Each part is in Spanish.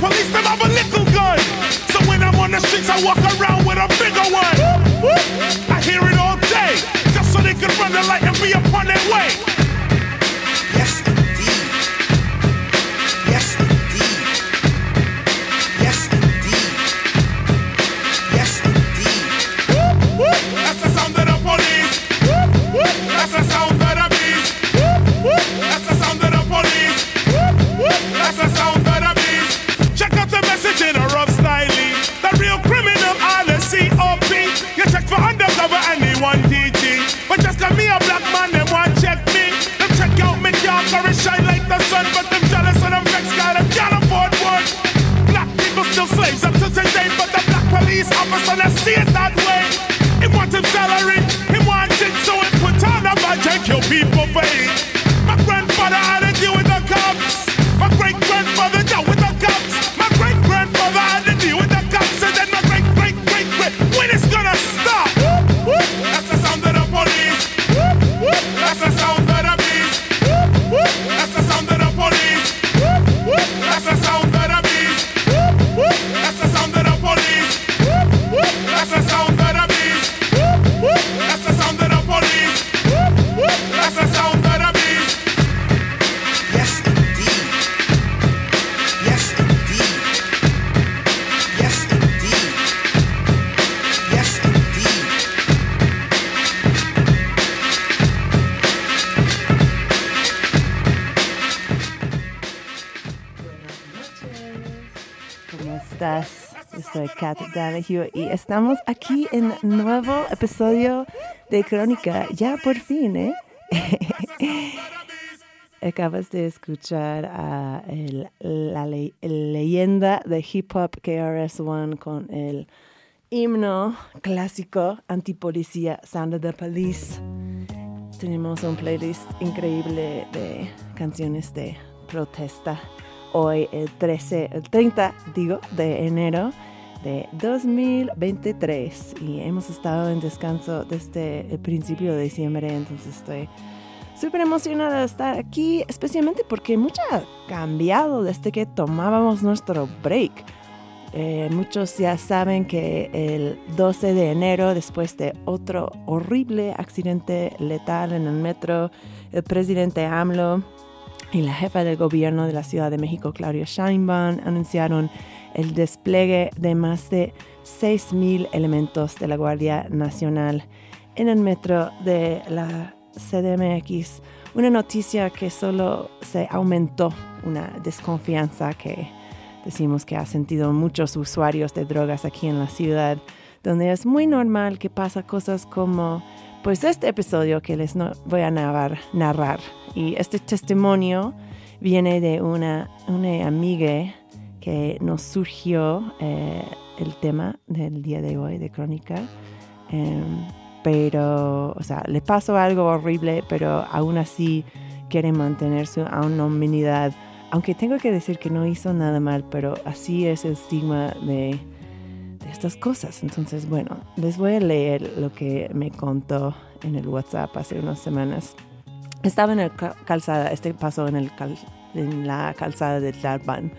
police don't have a little gun. So when I'm on the streets, I walk around with a bigger one. I hear it all day, just so they can run the light and be upon their way. face. soy Kat Donahue y estamos aquí en nuevo episodio de Crónica. Ya por fin, ¿eh? Acabas de escuchar a el, la le leyenda de hip hop KRS-One con el himno clásico antipolicía Sound of the Police. Tenemos un playlist increíble de canciones de protesta hoy el 13, el 30, digo, de enero de 2023 y hemos estado en descanso desde el principio de diciembre, entonces estoy súper emocionada de estar aquí, especialmente porque mucho ha cambiado desde que tomábamos nuestro break. Eh, muchos ya saben que el 12 de enero, después de otro horrible accidente letal en el metro, el presidente AMLO y la jefa del gobierno de la Ciudad de México, Claudia Sheinbaum, anunciaron el despliegue de más de 6.000 elementos de la Guardia Nacional en el metro de la CDMX, una noticia que solo se aumentó una desconfianza que decimos que ha sentido muchos usuarios de drogas aquí en la ciudad, donde es muy normal que pasa cosas como pues este episodio que les voy a narrar. Y este testimonio viene de una amiga que nos surgió eh, el tema del día de hoy de Crónica. Em, pero, o sea, le pasó algo horrible, pero aún así quiere mantener su anonimidad. Aunque tengo que decir que no hizo nada mal, pero así es el estigma de, de estas cosas. Entonces, bueno, les voy a leer lo que me contó en el WhatsApp hace unas semanas. Estaba en la calzada, este pasó en, el en la calzada de Tlalpan.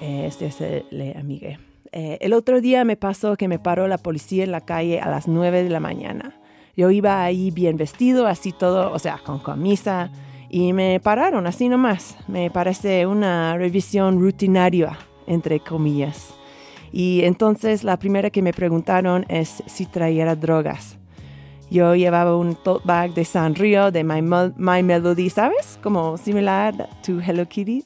Este es el amigue. Eh, el otro día me pasó que me paró la policía en la calle a las 9 de la mañana. Yo iba ahí bien vestido, así todo, o sea, con camisa, y me pararon así nomás. Me parece una revisión rutinaria, entre comillas. Y entonces la primera que me preguntaron es si traía drogas. Yo llevaba un tote bag de Sanrio de My, My Melody, ¿sabes? Como similar to Hello Kitty.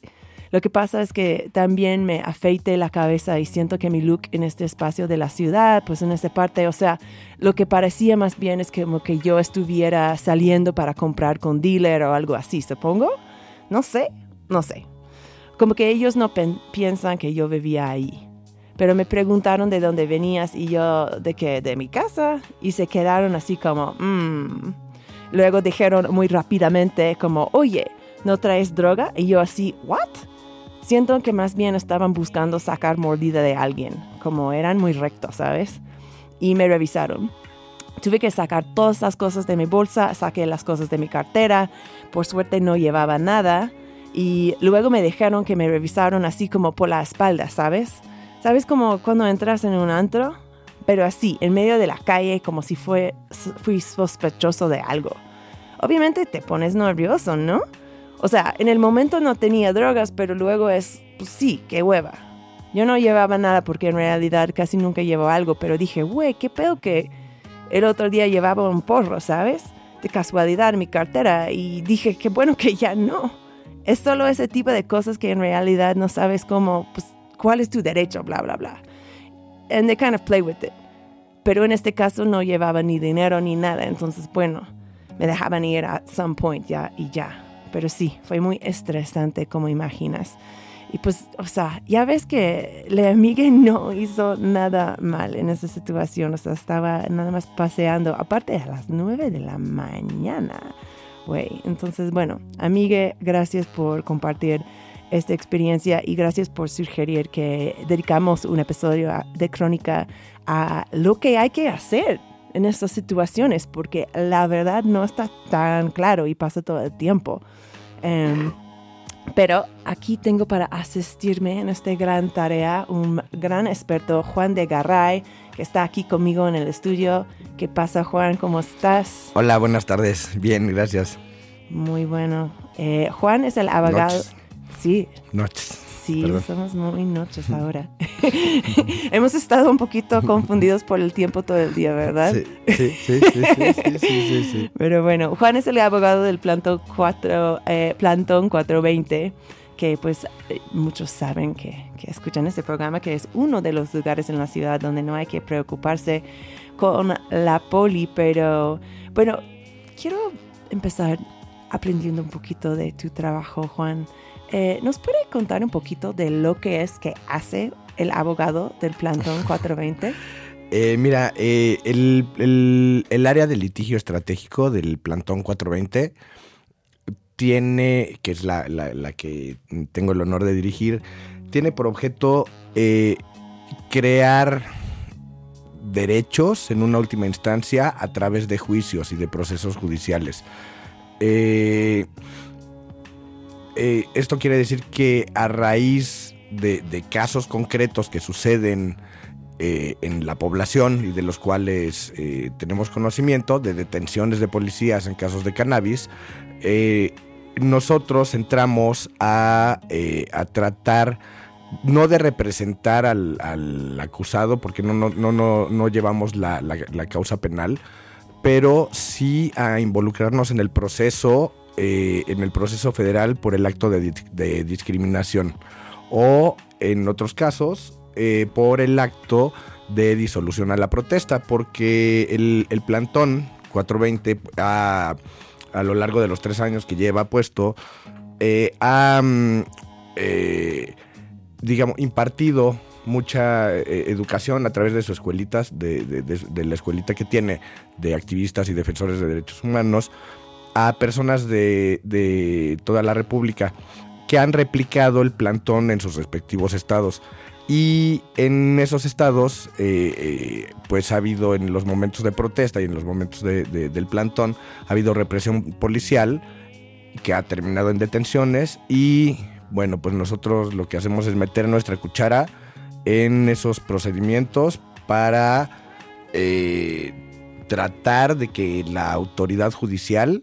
Lo que pasa es que también me afeite la cabeza y siento que mi look en este espacio de la ciudad, pues en esta parte, o sea, lo que parecía más bien es como que yo estuviera saliendo para comprar con dealer o algo así, supongo. No sé, no sé. Como que ellos no piensan que yo vivía ahí. Pero me preguntaron de dónde venías y yo de que de mi casa y se quedaron así como, mmm. Luego dijeron muy rápidamente como, oye, ¿no traes droga? Y yo así, ¿what? Siento que más bien estaban buscando sacar mordida de alguien, como eran muy rectos, ¿sabes? Y me revisaron. Tuve que sacar todas las cosas de mi bolsa, saqué las cosas de mi cartera, por suerte no llevaba nada y luego me dejaron que me revisaron así como por la espalda, ¿sabes? ¿Sabes como cuando entras en un antro? Pero así, en medio de la calle, como si fue, fui sospechoso de algo. Obviamente te pones nervioso, ¿no? O sea, en el momento no tenía drogas, pero luego es, pues sí, qué hueva. Yo no llevaba nada porque en realidad casi nunca llevo algo, pero dije, güey, qué pedo que el otro día llevaba un porro, ¿sabes? De casualidad en mi cartera y dije, qué bueno que ya no. Es solo ese tipo de cosas que en realidad no sabes cómo, pues, cuál es tu derecho, bla, bla, bla. And they kind of play with it. Pero en este caso no llevaba ni dinero ni nada, entonces, bueno, me dejaban ir at some point ya y ya. Pero sí, fue muy estresante, como imaginas. Y pues, o sea, ya ves que la amiga no hizo nada mal en esa situación. O sea, estaba nada más paseando, aparte a las 9 de la mañana. Güey, entonces, bueno, amiga, gracias por compartir esta experiencia y gracias por sugerir que dedicamos un episodio de crónica a lo que hay que hacer en estas situaciones, porque la verdad no está tan claro y pasa todo el tiempo. Em, pero aquí tengo para asistirme en esta gran tarea un gran experto, Juan de Garray, que está aquí conmigo en el estudio. ¿Qué pasa, Juan? ¿Cómo estás? Hola, buenas tardes. Bien, gracias. Muy bueno. Eh, Juan es el abogado. Sí. Noches. Sí, somos muy noches ahora. Hemos estado un poquito confundidos por el tiempo todo el día, ¿verdad? Sí, sí, sí, sí, sí, sí, Pero bueno, Juan es el abogado del Plantón, 4, eh, Plantón 420 que pues eh, muchos saben que, que, escuchan este programa, que es uno de los lugares en la ciudad donde no hay que preocuparse con la poli, pero bueno, quiero empezar aprendiendo un poquito de tu trabajo, Juan. Eh, ¿Nos puede contar un poquito de lo que es que hace el abogado del Plantón 420? Eh, mira, eh, el, área de litigio estratégico del Plantón 420 tiene, que es la, que tengo el honor de dirigir, tiene por objeto crear derechos en una última instancia a través de juicios y de procesos judiciales. Eh, esto quiere decir que a raíz de, casos concretos que suceden eh, en la población y de los cuales eh, tenemos conocimiento, de detenciones de policías en casos de cannabis, nosotros entramos a, tratar no de representar al, acusado, porque no, no, no, no llevamos la, causa penal, pero sí a involucrarnos en el proceso, eh, en el proceso federal por el acto de, de discriminación. O en otros casos, eh, por el acto de disolución a la protesta, porque el, el plantón 420 ha- a lo largo de los tres años que lleva puesto, eh, ha, mm, eh, digamos, impartido mucha eh, educación a través de sus escuelitas, de- de la escuelita que tiene de activistas y defensores de derechos humanos, a personas de, de toda la República que han replicado el plantón en sus respectivos estados. Y en esos estados, eh, eh, pues ha habido en los momentos de protesta y en los momentos de- de- del plantón, ha habido represión policial que ha terminado en detenciones y bueno, pues nosotros lo que hacemos es meter nuestra cuchara en esos procedimientos para eh, tratar de que la autoridad judicial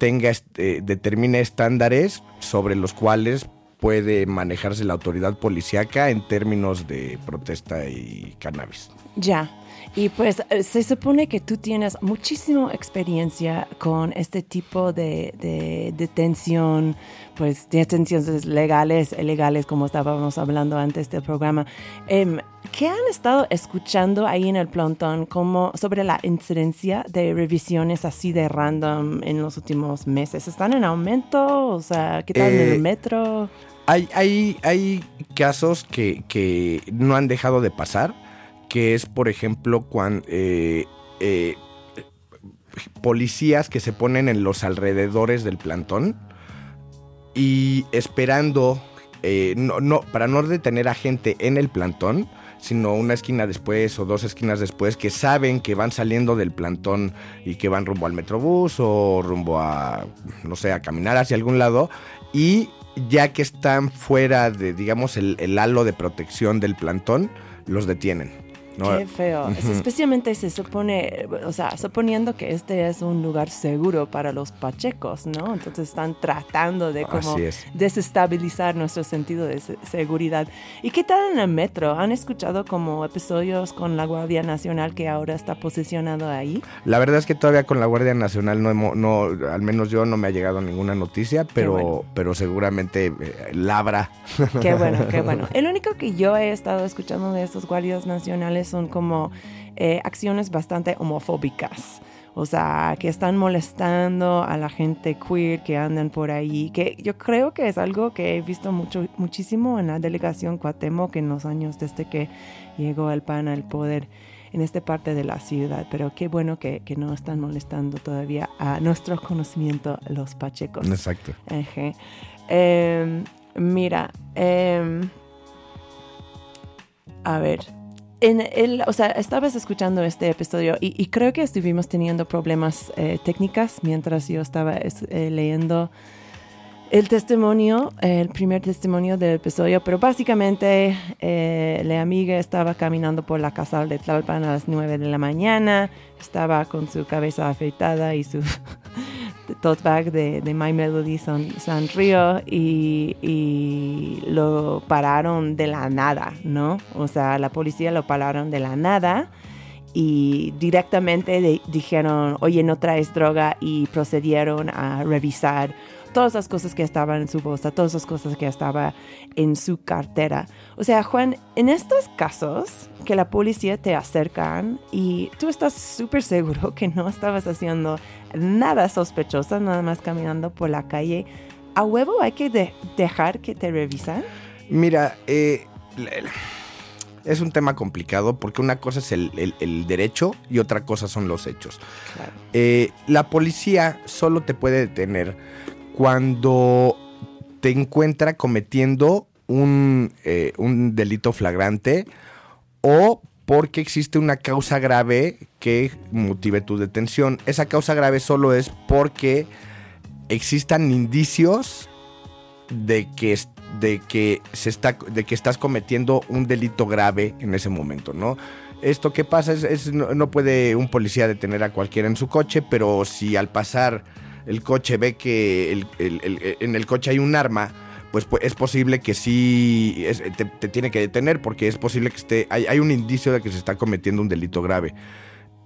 tenga este, determine estándares sobre los cuales puede manejarse la autoridad policíaca en términos de protesta y cannabis. Ya. Y pues eh, se supone que tú tienes muchísima experiencia con este tipo de detención, pues detenciones legales, ilegales, como estábamos hablando antes del programa. Em, ¿Qué han estado escuchando ahí en el plantón como sobre la incidencia de revisiones así de random en los últimos meses? ¿Están en aumento? O sea, ¿qué tal en Eh, el metro? Hay, hay, hay casos que, que no han dejado de pasar, que es, por ejemplo, cuando policías que se ponen en los alrededores del plantón y esperando, eh, no, no, para no detener a gente en el plantón, sino una esquina después o dos esquinas después que saben que van saliendo del plantón y que van rumbo al metrobús o rumbo a, no sé, a caminar hacia algún lado y ya que están fuera de, digamos, el, el halo de protección del plantón, los detienen. ¿No? Qué feo. Es- Especialmente se supone, o sea, suponiendo que este es un lugar seguro para los pachecos, ¿no? Entonces están tratando de como desestabilizar nuestro sentido de se- seguridad. ¿Y qué tal en el metro? ¿Han escuchado como episodios con la Guardia Nacional que ahora está posicionado ahí? La verdad es que todavía con la Guardia Nacional no, hemo- no al menos yo no me ha llegado ninguna noticia, pero, bueno. pero seguramente eh, labra. Qué bueno, qué bueno. El único que yo he estado escuchando de estos guardias nacionales son como eh, acciones bastante homofóbicas. O sea, que están molestando a la gente queer que andan por ahí, que yo creo que es algo que he visto mucho, muchísimo en la delegación Cuauhtémoc en los años desde que llegó el PAN al poder en esta parte de la ciudad. Pero qué bueno que, que no están molestando todavía a nuestro conocimiento los pachecos. Exacto. Ajá. Em, mira, em, a ver, en el, o sea, estabas escuchando este episodio y, creo que estuvimos teniendo problemas eh, técnicas mientras yo estaba es- eh, leyendo el testimonio, el primer testimonio del episodio, pero básicamente eh, la amiga estaba caminando por la casa de Tlalpan a las 9 de la mañana, estaba con su cabeza afeitada y su tote bag de, de My Melody San, San Río y, y lo pararon de la nada, ¿no? O sea, la policía lo pararon de la nada y directamente de- dijeron, oye, no traes droga y procedieron a revisar todas las cosas que estaban en su bolsa, todas las cosas que estaba en su cartera. O sea, Juan, en estos casos que la policía te acercan y tú estás súper seguro que no estabas haciendo nada sospechoso, nada más caminando por la calle, ¿a huevo hay que de- dejar que te revisan? Mira, eh, es un tema complicado porque una cosa es el, el- el derecho y otra cosa son los hechos. Claro. Eh, la policía solo te puede detener cuando te encuentra cometiendo un, eh, un delito flagrante o porque existe una causa grave que motive tu detención. Esa causa grave solo es porque existan indicios de que, de que, se está, de que estás cometiendo un delito grave en ese momento, ¿no? Esto que pasa es, no, puede un policía detener a cualquiera en su coche, pero si al pasar el coche ve que en el coche hay un arma, pues, pu- es posible que sí te tiene que detener porque es posible que esté hay, hay un indicio de que se está cometiendo un delito grave.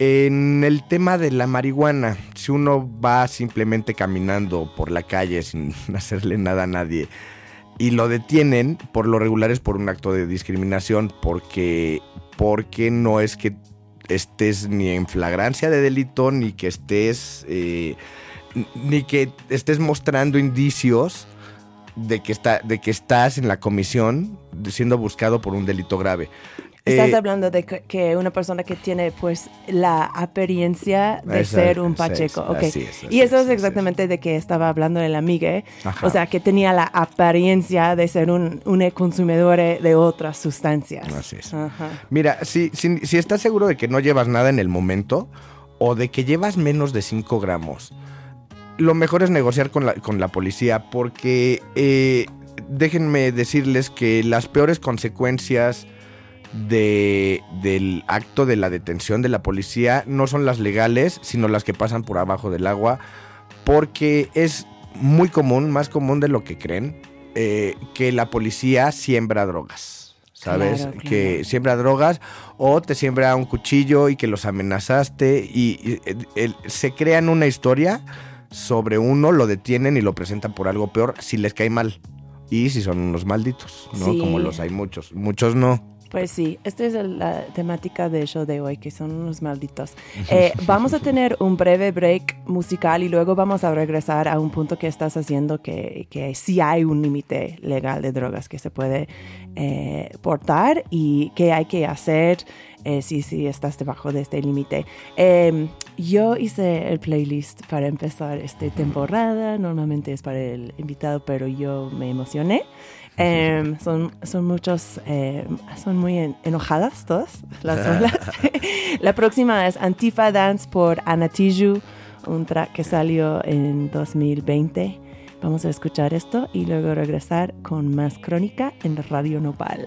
En el tema de la marihuana, si uno va simplemente caminando por la calle sin hacerle nada a nadie y lo detienen, por lo regular es por un acto de discriminación, porque, porque no es que estés ni en flagrancia de delito, ni que estés, eh, ni que estés mostrando indicios de que, está, de que estás en la comisión siendo buscado por un delito grave. Estás Eh, hablando de que, una persona que tiene pues la apariencia de Esa- ser un esa pacheco. ok. así es, así y eso es, exactamente de que estaba hablando el amigue. Ajá. O sea, que tenía la apariencia de ser un, un consumidor de otras sustancias. Así es. Ajá. Mira, si, si, si estás seguro de que no llevas nada en el momento o de que llevas menos de 5 gramos, lo mejor es negociar con la, con la policía porque eh, déjenme decirles que las peores consecuencias de, del acto de la detención de la policía no son las legales, sino las que pasan por abajo del agua, porque es muy común, más común de lo que creen, eh, que la policía siembra drogas. ¿Sabes? Claro, claro. Que siembra drogas o te siembra un cuchillo y que los amenazaste y, y, eh, se crean una historia sobre uno, lo detienen y lo presentan por algo peor si les cae mal. Y si son unos malditos, ¿no? Sí. Como los hay muchos. Muchos no. Pues sí, esta es la temática del show de hoy, que son unos malditos. Eh, vamos a tener un breve break musical y luego vamos a regresar a un punto que estás haciendo que, que sí hay un límite legal de drogas que se puede eh, portar y qué hay que hacer eh, si, si estás debajo de este límite. Eh, yo hice el playlist para empezar esta temporada, normalmente es para el invitado, pero yo me emocioné. Em, son, son muchos, eh, son muy en- enojadas todas las rolas. La próxima es Antifa Dance por Anatiju, un track que salió en 2020. Vamos a escuchar esto y luego regresar con más crónica en Radio Nopal.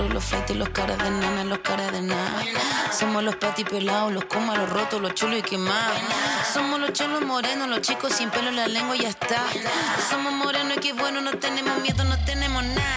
Somos los choros, los caras de nana, los caras de nada. Somos los patis pelados, los comas, los rotos, los chulos y quemados. Somos los cholos morenos, los chicos sin pelo en la lengua y ya está. Somos morenos y qué bueno, no tenemos miedo, no tenemos nada.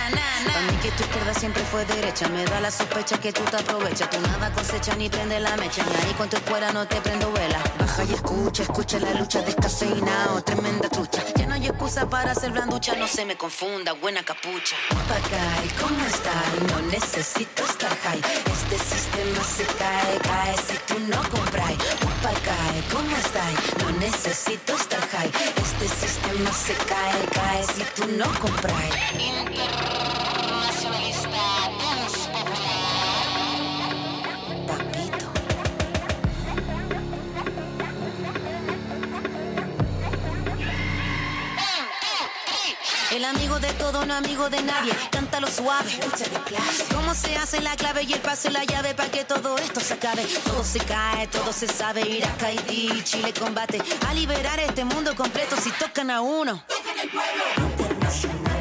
Para mí que tu izquierda siempre fue derecha. Me da la sospecha que tú te aprovechas. Tú nada cosecha ni prende la mecha. Ni ahí con tu escuela no te prendo vela. Baja y escucha, escucha la lucha descafeinado. Tremenda trucha. Ya no hay excusa para ser blanducha. No se me confunda, buena capucha. Papagay, ¿cómo estás? No necesito estar high. Este sistema se cae, cae si tú no compras. Papagay, ¿cómo estás? No necesito estar high. Este sistema se cae, cae si tú no compras. El amigo de todo, no amigo de nadie. Cántalo suave, escucha de. ¿Cómo se hace la clave y el paso y la llave para que todo esto se acabe? Todo se cae, todo se sabe. Irak, Haití, Chile combate. A liberar este mundo completo si tocan a uno. Internacionalista, anticolonialista,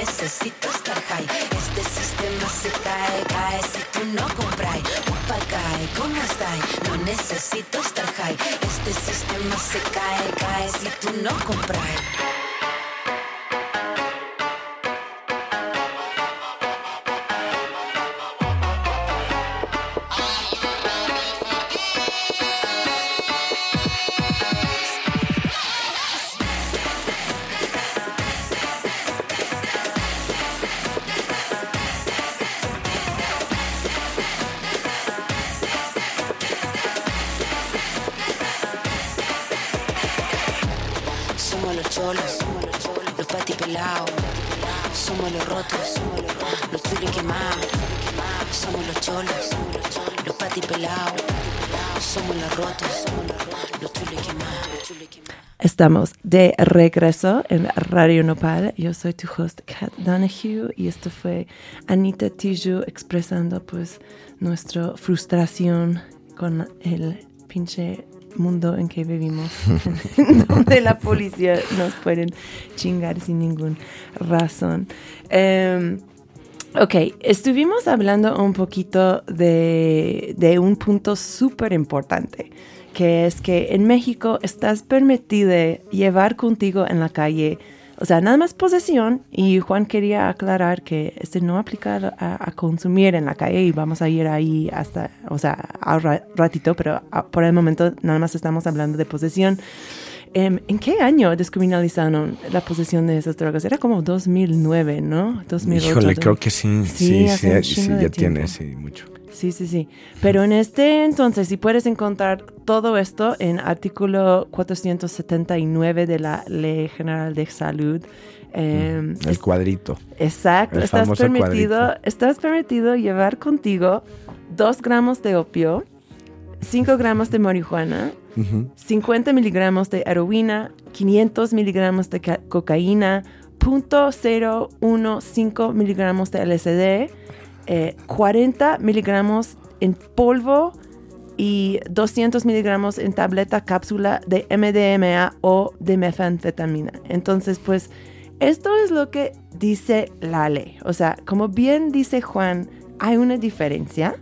necesito estar high. Este sistema se cae, cae si tú no compras. Papagay, ¿cómo estás? No necesito estar high. Este sistema se cae, cae si tú no compras. Estamos de regreso en Radio Nopal. Yo soy tu host, Kat Donahue, y esto fue Anita Tijoux expresando pues nuestra frustración con el pinche mundo en que vivimos, donde la policía nos pueden chingar sin ninguna razón. Em, ok, estuvimos hablando un poquito de, de un punto súper importante, que es que en México estás permitido llevar contigo en la calle o sea, nada más posesión y Juan quería aclarar que este no aplica a, consumir en la calle y vamos a ir ahí hasta, o sea, a ratito, pero por el momento nada más estamos hablando de posesión. Em, ¿En qué año descriminalizaron la posesión de esas drogas? Era como 2009, ¿no? 2008. Híjole, creo que sí, sí, sí, sí, ya tiene, sí, mucho. Sí, sí, sí. Pero en este entonces, si puedes encontrar todo esto en artículo 479 de la Ley General de Salud. Em, el cuadrito. Exacto. estás permitido, estás permitido llevar contigo dos gramos de opio, 5 gramos de marihuana, 50 miligramos de heroína, 500 miligramos de cocaína, 0.015 miligramos de LSD, 40 eh, miligramos en polvo y 200 miligramos en tableta cápsula de MDMA o de metanfetamina. Entonces, pues, esto es lo que dice la ley. O sea, como bien dice Juan, hay una diferencia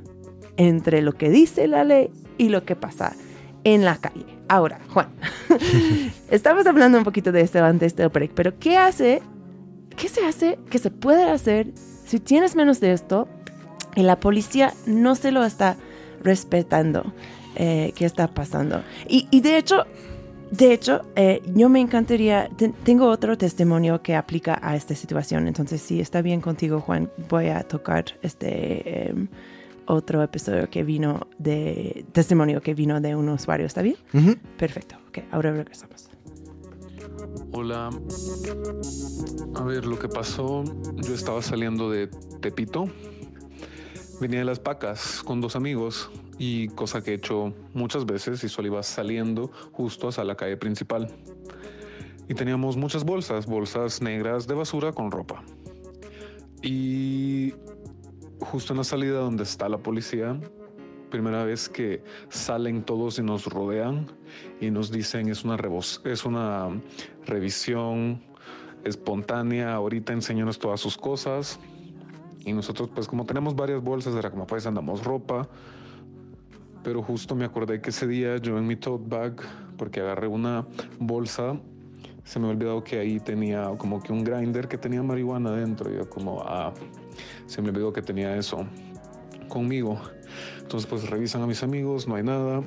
entre lo que dice la ley y lo que pasa en la calle. Ahora, Juan, estamos hablando un poquito de esto antes del break, pero ¿qué hace? ¿Qué se hace? ¿Qué se puede hacer si tienes menos de esto y la policía no se lo está respetando eh, qué está pasando. Y, de hecho, de hecho, eh, yo me encantaría, tengo otro testimonio que aplica a esta situación, entonces si está bien contigo, Juan, voy a tocar este em, otro episodio que vino de, testimonio que vino de un usuario, ¿está bien? Perfecto, ok, ahora regresamos. Hola, a ver, lo que pasó, yo estaba saliendo de Tepito, venía de las pacas con dos amigos y cosa que he hecho muchas veces y solo iba saliendo justo hacia la calle principal. Y teníamos muchas bolsas, bolsas negras de basura con ropa. Y justo en la salida donde está la policía, primera vez que salen todos y nos rodean y nos dicen es una, es una revisión espontánea, ahorita enséñanos todas sus cosas. Y nosotros pues como tenemos varias bolsas, era como pues andamos ropa, pero justo me acordé que ese día yo en mi tote bag, porque agarré una bolsa, se me ha olvidado que ahí tenía como que un grinder que tenía marihuana dentro. Y yo como, ah, se me olvidó que tenía eso conmigo. Entonces pues revisan a mis amigos, no hay nada.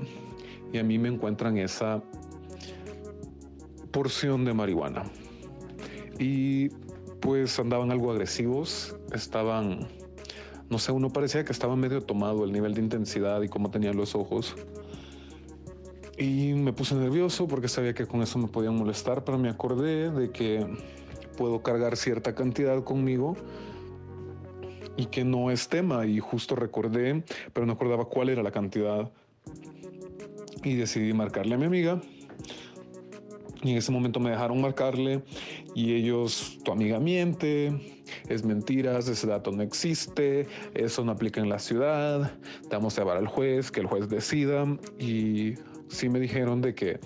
Y a mí me encuentran esa porción de marihuana. Y pues andaban algo agresivos, estaban no sé, uno parecía que estaba medio tomado el nivel de intensidad y cómo tenía los ojos. Y me puse nervioso porque sabía que con eso me podían molestar, pero me acordé de que puedo cargar cierta cantidad conmigo y que no es tema. Y justo recordé, pero no acordaba cuál era la cantidad. Y decidí marcarle a mi amiga y en ese momento me dejaron marcarle y ellos, tu amiga miente, es mentiras, ese dato no existe, eso no aplica en la ciudad, te vamos a llevar al juez, que el juez decida. Y sí me dijeron de que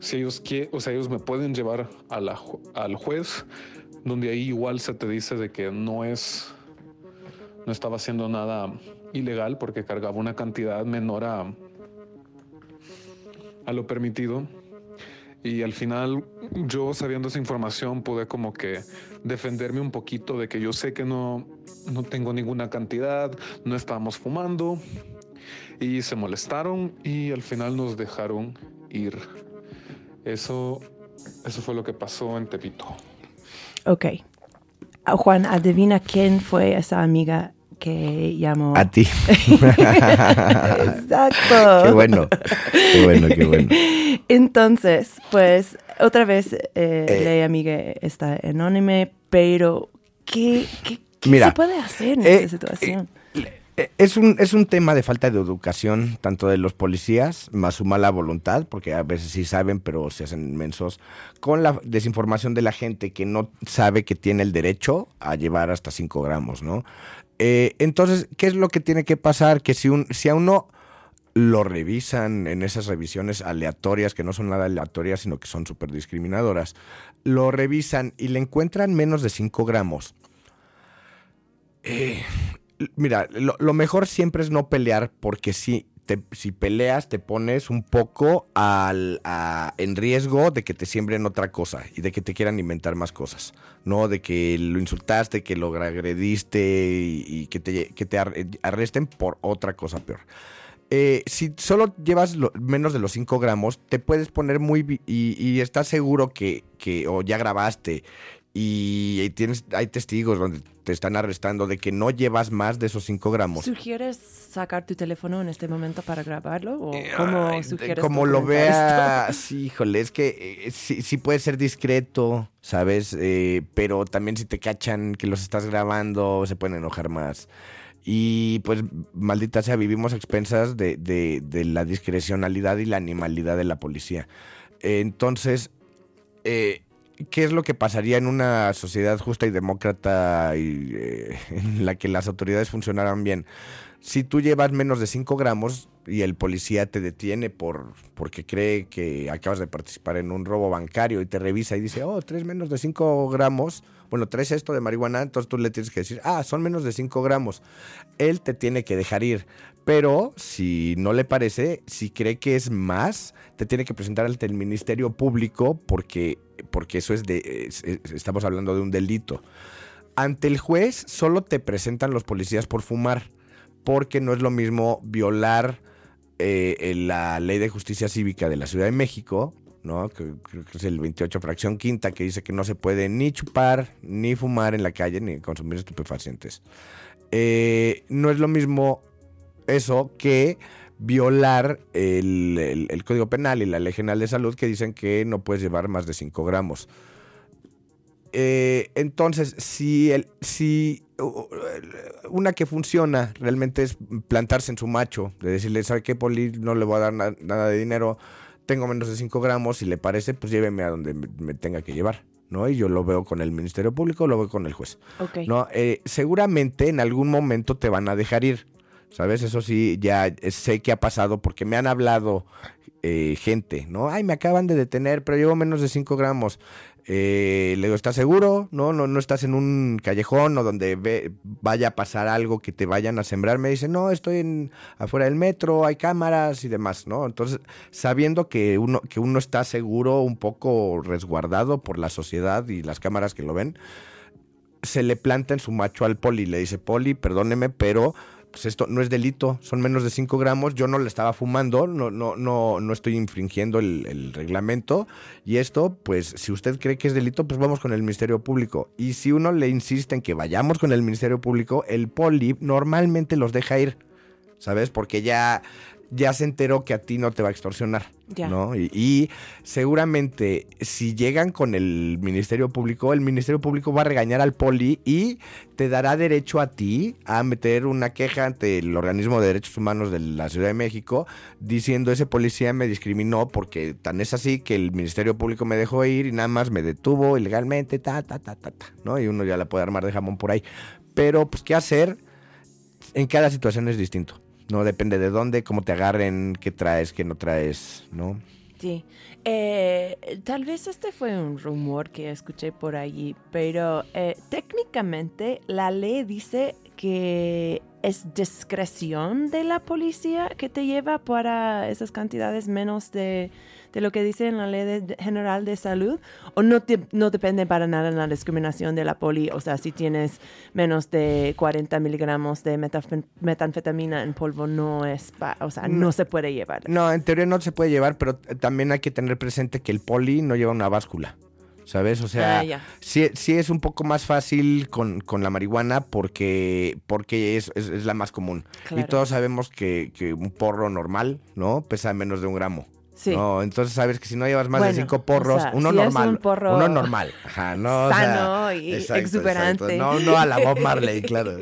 si ellos quieren, o sea, ellos me pueden llevar a la, al juez, donde ahí igual se te dice de que no es, no estaba haciendo nada ilegal porque cargaba una cantidad menor a, a lo permitido y al final, yo sabiendo esa información, pude como que defenderme un poquito de que yo sé que no, no tengo ninguna cantidad, no estábamos fumando. Y se molestaron y al final nos dejaron ir. Eso, eso fue lo que pasó en Tepito. Ok. Ah, Juan, adivina quién fue esa amiga que llamó. A ti. Exacto. Qué bueno. Qué bueno, qué bueno. Entonces, pues otra vez eh, eh, la amiga está anónime, pero ¿qué, qué, se puede hacer en esta eh, situación? Eh, es un, es un tema de falta de educación, tanto de los policías, más su mala voluntad, porque a veces sí saben, pero se hacen inmensos, con la desinformación de la gente que no sabe que tiene el derecho a llevar hasta 5 gramos, ¿no? entonces, ¿qué es lo que tiene que pasar? Que si, un, si a uno lo revisan en esas revisiones aleatorias, que no son nada aleatorias, sino que son súper discriminadoras, lo revisan y le encuentran menos de 5 gramos. Eh, mira, lo, mejor siempre es no pelear porque si, te- si peleas te pones un poco al, en riesgo de que te siembren otra cosa y de que te quieran inventar más cosas, ¿no? De que lo insultaste, que lo agrediste y, que te, que te ar- arresten por otra cosa peor. Eh, si solo llevas menos de los 5 gramos, te puedes poner muy... Y, y estás seguro que, que... O ya grabaste y, tienes, hay testigos donde te están arrestando de que no llevas más de esos 5 gramos. ¿Sugieres sacar tu teléfono en este momento para grabarlo? ¿O cómo Ay, sugieres como lo veas, sí, híjole, es que eh, sí, sí puede ser discreto, ¿sabes? Eh, pero también si te cachan que los estás grabando, se pueden enojar más. Y pues, maldita sea, vivimos a expensas de, de- de la discrecionalidad y la animalidad de la policía. Eh, entonces, eh, ¿qué es lo que pasaría en una sociedad justa y demócrata y, eh, en la que las autoridades funcionaran bien? Si tú llevas menos de 5 gramos y el policía te detiene por porque cree que acabas de participar en un robo bancario y te revisa y dice, oh, tres menos de 5 gramos, bueno, traes esto de marihuana, entonces tú le tienes que decir, ah, son menos de 5 gramos. Él te tiene que dejar ir. Pero si no le parece, si cree que es más, te tiene que presentar ante el Ministerio Público porque, porque eso es de, es- es- estamos hablando de un delito. Ante el juez solo te presentan los policías por fumar, porque no es lo mismo violar eh, la ley de justicia cívica de la Ciudad de México, ¿no? Que creo que es el 28 fracción quinta, que dice que no se puede ni chupar, ni fumar en la calle, ni consumir estupefacientes. Eh, no es lo mismo eso que violar el, Código Penal y la Ley General de Salud que dicen que no puedes llevar más de 5 gramos. Eh, entonces, si, el, si una que funciona realmente es plantarse en su macho, de decirle, ¿sabe qué, Poli? No le voy a dar na- nada de dinero, tengo menos de 5 gramos, si le parece, pues lléveme a donde me, tenga que llevar, ¿no? Y yo lo veo con el Ministerio Público, lo veo con el juez. No, eh, seguramente en algún momento te van a dejar ir. ¿Sabes? Eso sí, ya sé que ha pasado porque me han hablado eh, gente, ¿no? Ay, me acaban de detener, pero llevo menos de 5 gramos. Eh, le digo, ¿estás seguro? No, no, no estás en un callejón o donde vaya a pasar algo que te vayan a sembrar. Me dice, no, estoy en, afuera del metro, hay cámaras y demás, ¿no? Entonces, sabiendo que uno, que uno está seguro, un poco resguardado por la sociedad y las cámaras que lo ven, se le planta en su macho al poli. Le dice, poli, perdóneme, pero pues esto no es delito, son menos de 5 gramos, yo no le estaba fumando, no, no, no, no estoy infringiendo el, el reglamento. Y esto, pues, si usted cree que es delito, pues vamos con el Ministerio Público. Y si uno le insiste en que vayamos con el Ministerio Público, el poli normalmente los deja ir. ¿Sabes? Porque ya, ya se enteró que a ti no te va a extorsionar. Ya. ¿no? Y, y seguramente si llegan con el Ministerio Público, el Ministerio Público va a regañar al poli y te dará derecho a ti a meter una queja ante el organismo de derechos humanos de la Ciudad de México diciendo ese policía me discriminó porque tan es así que el Ministerio Público me dejó ir y nada más me detuvo ilegalmente, ta, ta, ta, ta, ta, ¿no? Y uno ya la puede armar de jamón por ahí. Pero, pues, ¿qué hacer? En cada situación es distinto. No depende de dónde, cómo te agarren, qué traes, qué no traes, ¿no? Sí. Eh, tal vez este fue un rumor que escuché por allí, pero eh, técnicamente la ley dice que es discreción de la policía que te lleva para esas cantidades menos de, de lo que dice en la ley de- general de salud o no, te- no depende para nada en la discriminación de la poli. O sea, si tienes menos de 40 miligramos de metanfetamina en polvo, no es, pa- o sea, no se puede llevar. No, en teoría no se puede llevar, pero también hay que tener presente que el poli no lleva una báscula. ¿Sabes? O sea, Ah, sí, sí es un poco más fácil con, con la marihuana porque, porque es, es- es la más común. Claro. Y todos sabemos que, que un porro normal, ¿no? Pesa menos de un gramo. Sí. No, entonces sabes que si no llevas más Bueno, de cinco porros, o sea, uno si normal, un porro uno normal, ajá, no, o sea, sano y exuberante. No, no a la Bob Marley, claro.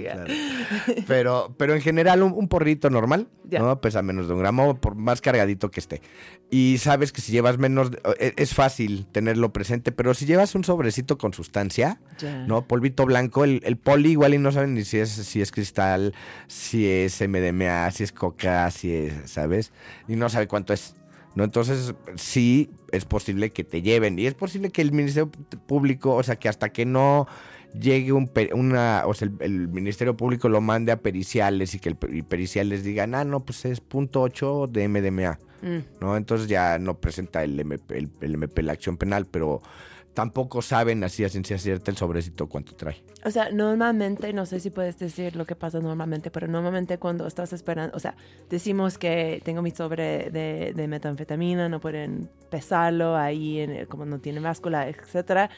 Pero, pero en general un, un porrito normal, Ya. ¿no? Pesa menos de un gramo, por más cargadito que esté. Y sabes que si llevas menos, de- e- es fácil tenerlo presente, pero si llevas un sobrecito con sustancia, Ya. ¿no? Polvito blanco, el, el poli igual y no saben ni si es, si es cristal, si es MDMA, si es coca, si es, ¿sabes? Y no sabe cuánto es. ¿No? Entonces, sí es posible que te lleven. Y es posible que el Ministerio Público, o sea, que hasta que no llegue un una, o sea, el, el Ministerio Público lo mande a periciales y que el y periciales digan, ah, no, pues es punto 8 de MDMA. Mm. ¿no? Entonces ya no presenta el MP, el, el MP la acción penal, pero tampoco saben así a ciencia cierta el sobrecito cuánto trae. O sea, normalmente, no sé si puedes decir lo que pasa normalmente, pero normalmente cuando estás esperando, o sea, decimos que tengo mi sobre de, de metanfetamina, no pueden pesarlo ahí, en el- como no tiene báscula, etcétera.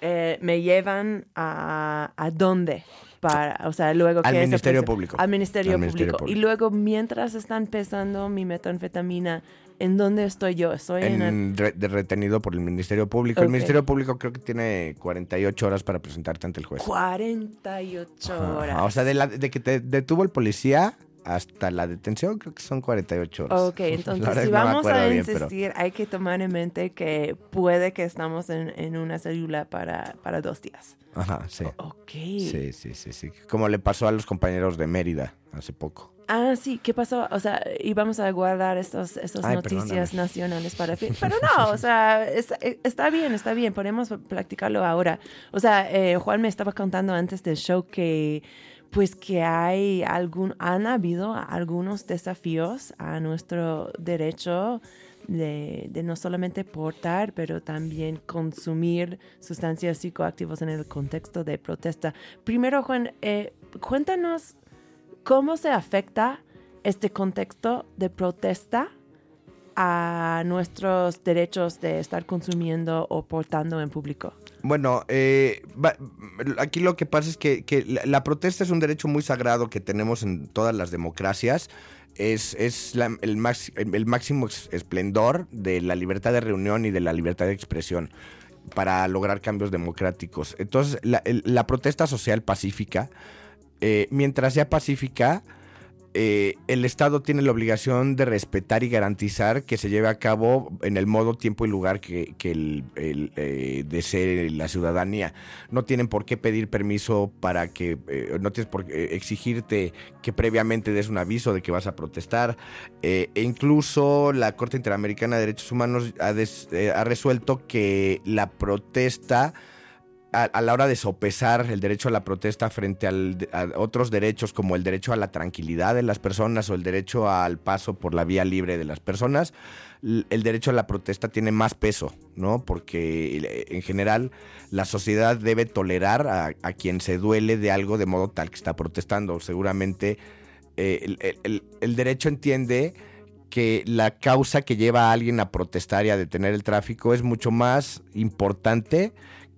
Eh, me llevan a, a dónde para, o sea, luego Al que Ministerio Público. Al Ministerio Al Ministerio Público. Y Público. luego, mientras están pesando mi metanfetamina, ¿en dónde estoy yo? Estoy en, En re- de retenido por el Ministerio Público. El. Ministerio Público creo que tiene 48 horas para presentarte ante el juez. 48 Ajá, horas. O sea, de, la- de que te detuvo el policía hasta la detención, creo que son 48 horas. Ok, entonces si no vamos a acuerdo bien, pero- insistir, hay que tomar en mente que puede que estamos en, en una célula para, para dos días. Ajá, sí. Ok. Sí, sí, sí, sí. Como le pasó a los compañeros de Mérida hace poco. Ah, sí, ¿qué pasó? O sea, íbamos a guardar estos, estas Ay, noticias perdóname. nacionales para fin. Pero no, o sea, está, está bien, está bien, podemos practicarlo ahora. O sea, eh, Juan me estaba contando antes del show que pues que hay algún, han habido algunos desafíos a nuestro derecho de, no solamente portar, pero también consumir sustancias psicoactivas en el contexto de protesta. Primero, Juan, eh, cuéntanos ¿Cómo se afecta este contexto de protesta a nuestros derechos de estar consumiendo o portando en público? Bueno, eh, aquí lo que pasa es que, que la, protesta es un derecho muy sagrado que tenemos en todas las democracias. Es, es la- el, max- el máximo es- esplendor de la libertad de reunión y de la libertad de expresión para lograr cambios democráticos. Entonces, la, la protesta social pacífica, eh, mientras sea pacífica, eh, el Estado tiene la obligación de respetar y garantizar que se lleve a cabo en el modo, tiempo y lugar que, el, eh, desee la ciudadanía. No tienen por qué pedir permiso para que, eh, no tienes por qué exigirte que previamente des un aviso de que vas a protestar. Eh, e incluso la Corte Interamericana de Derechos Humanos ha, des- eh, ha resuelto que la protesta a, la hora de sopesar el derecho a la protesta frente al- a otros derechos como el derecho a la tranquilidad de las personas o el derecho al paso por la vía libre de las personas, el derecho a la protesta tiene más peso, ¿no? Porque eh, en general la sociedad debe tolerar a, quien se duele de algo de modo tal que está protestando. Seguramente eh, el derecho entiende que la causa que lleva a alguien a protestar y a detener el tráfico es mucho más importante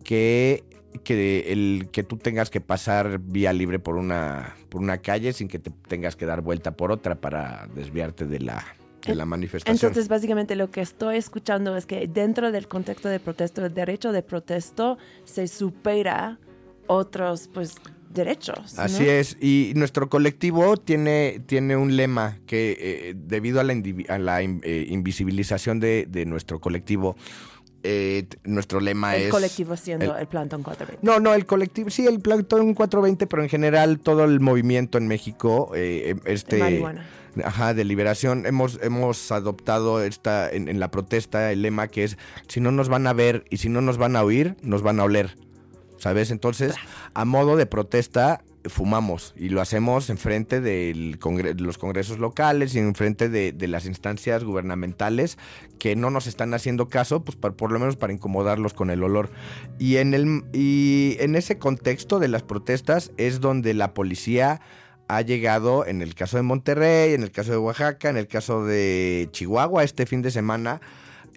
que, que el que tú tengas que pasar vía libre por una, por una calle sin que te tengas que dar vuelta por otra para desviarte de la, de la manifestación. Entonces, básicamente lo que estoy escuchando es que dentro del contexto de protesto, el derecho de protesto se supera otros, pues, derechos. ¿no? Así es, y nuestro colectivo tiene, tiene un lema que eh, debido a la, a la eh, invisibilización de, de nuestro colectivo, eh, nuestro lema El es... colectivo siendo el- el, Plantón 420. No, no, el colectivo, sí, el Plantón 420, pero en general todo el movimiento en México, eh, eh, este... De marihuana. Ajá, de liberación. Hemos, hemos adoptado esta, en, en la protesta el lema que es, si no nos van a ver y si no nos van a oír, nos van a oler. ¿Sabes? Entonces, a modo de protesta, fumamos y lo hacemos enfrente de los congresos locales y enfrente de, de las instancias gubernamentales que no nos están haciendo caso, pues por lo menos para incomodarlos con el olor. Y en, el, y en ese contexto de las protestas es donde la policía ha llegado, en el caso de Monterrey, en el caso de Oaxaca, en el caso de Chihuahua este fin de semana,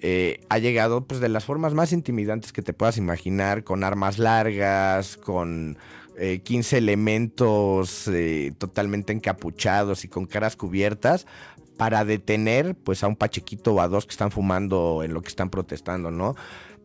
eh, ha llegado pues de las formas más intimidantes que te puedas imaginar, con armas largas, con eh, 15 elementos eh, totalmente encapuchados y con caras cubiertas para detener pues a un pachequito o a dos que están fumando en lo que están protestando, ¿no?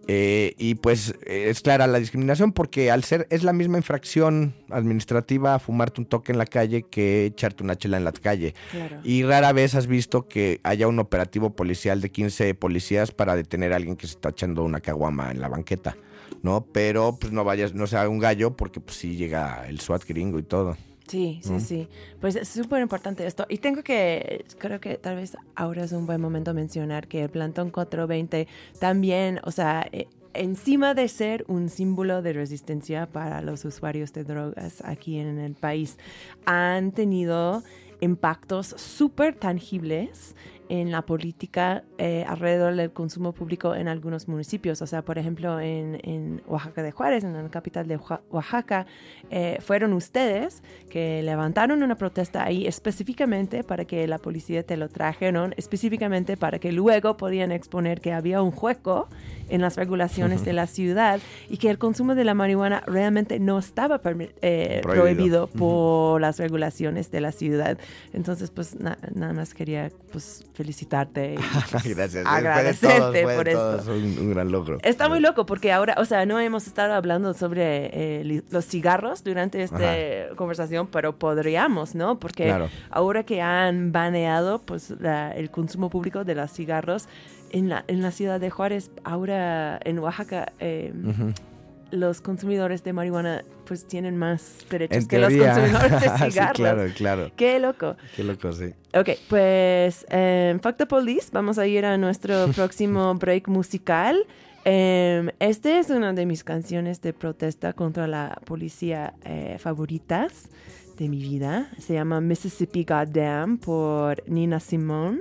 Eh, y pues es clara la discriminación porque al ser es la misma infracción administrativa fumarte un toque en la calle que echarte una chela en la calle. Claro. Y rara vez has visto que haya un operativo policial de 15 policías para detener a alguien que se está echando una caguama en la banqueta, ¿no? Pero pues no vayas, no sea un gallo porque pues sí llega el SWAT gringo y todo. Sí, sí, sí. Pues es súper importante esto. Y tengo que, creo que tal vez ahora es un buen momento mencionar que el Plantón 420 también, o sea, eh, encima de ser un símbolo de resistencia para los usuarios de drogas aquí en el país, han tenido impactos súper tangibles en la política eh, alrededor del consumo público en algunos municipios. O sea, por ejemplo, en, en Oaxaca de Juárez, en la capital de Oaxa- Oaxaca, eh, fueron ustedes que levantaron una protesta ahí específicamente para que la policía te lo trajeron, específicamente para que luego podían exponer que había un hueco en las regulaciones de la ciudad y que el consumo de la marihuana realmente no estaba eh, Prohibido. prohibido por las regulaciones de la ciudad. Entonces, pues na- nada más quería pues felicitarte y pues, Gracias. agradecerte todos, por esto. todos un, un gran logro. Está muy loco porque ahora, o sea, no hemos estado hablando sobre eh, los cigarros durante esta conversación, pero podríamos, ¿no? Porque Claro. ahora que han baneado pues la- el consumo público de los cigarros en la, en la ciudad de Juárez, ahora en Oaxaca, eh, los consumidores de marihuana pues tienen más derechos En que los consumidores de Sí, cigarros. claro, claro. Qué loco. Qué loco, sí. Ok, pues eh, Fuck the Police, vamos a ir a nuestro próximo break musical. Em, este es una de mis canciones de protesta contra la policía eh, favoritas de mi vida. Se llama Mississippi Goddamn por Nina Simone.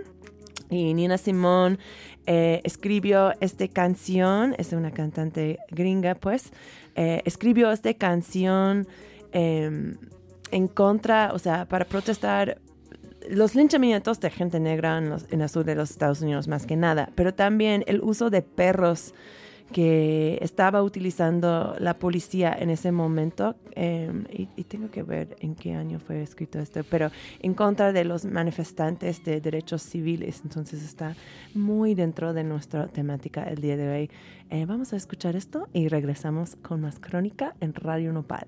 Y Nina Simone eh, escribió esta canción, es una cantante gringa, pues, eh, escribió esta canción em, en contra, o sea, para protestar los linchamientos de gente negra en, los- en el sur de los Estados Unidos más que nada, pero también el uso de perros que estaba utilizando la policía en ese momento, eh, y, y tengo que ver en qué año fue escrito esto, pero en contra de los manifestantes de derechos civiles, entonces está muy dentro de nuestra temática el día de hoy. Eh, vamos a escuchar esto y regresamos con más crónica en Radio Nopal.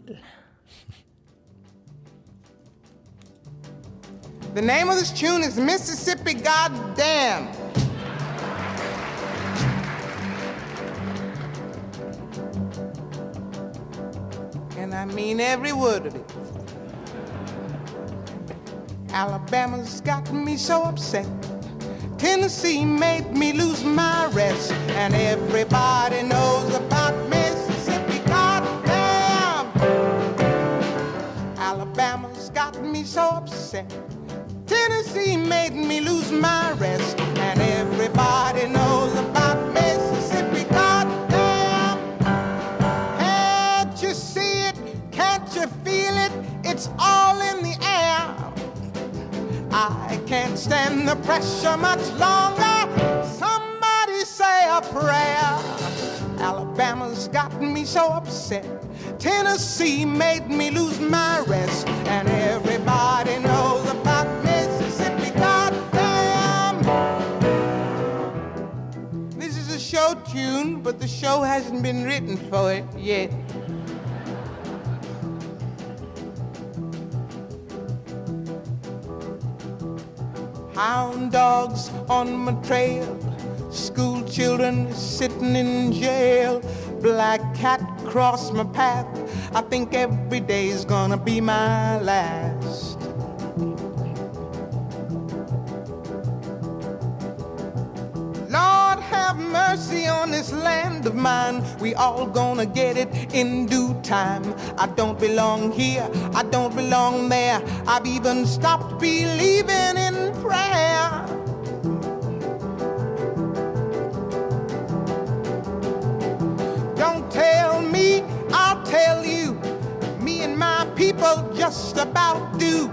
The name of this tune is Mississippi Goddamn. And I mean every word of it. Alabama's got me so upset. Tennessee made me lose my rest. And everybody knows about Mississippi. Goddamn! Alabama's got me so upset. Tennessee made me lose my rest. And everybody knows about Mississippi. Can't stand the pressure much longer. Somebody say a prayer. Alabama's got me so upset. Tennessee made me lose my rest. And everybody knows about Mississippi. Goddamn! This is a show tune, but the show hasn't been written for it yet. Hound dogs on my trail, school children sitting in jail, black cat cross my path. I think every day's gonna be my last. Have mercy on this land of mine. We all gonna get it in due time. I don't belong here, I don't belong there. I've even stopped believing in prayer. Don't tell me, I'll tell you. Me and my people just about do.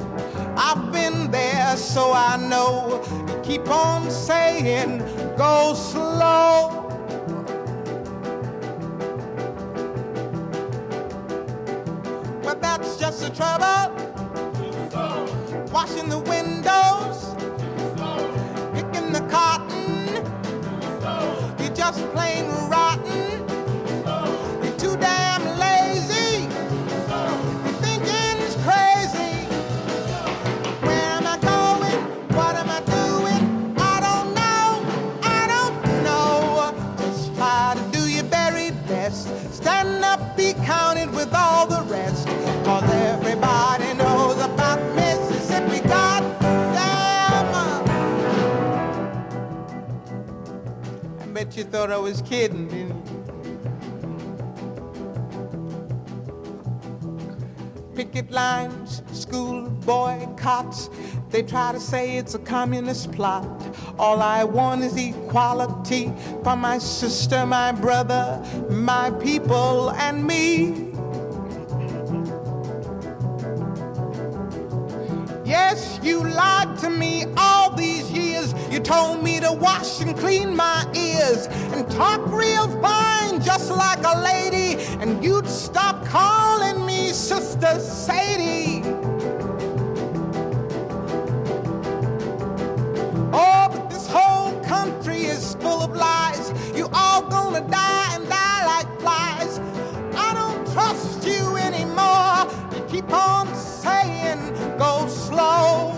I've been there, so I know. Keep on saying, go slow. But that's just the trouble. Washing the windows. in the cotton. You're just plain rotten. You thought I was kidding, picket lines, school boycotts. They try to say it's a communist plot. All I want is equality for my sister, my brother, my people, and me. Yes, you lied to me told me to wash and clean my ears and talk real fine, just like a lady. And you'd stop calling me Sister Sadie. Oh, but this whole country is full of lies. You all gonna die and die like flies. I don't trust you anymore. You keep on saying, go slow.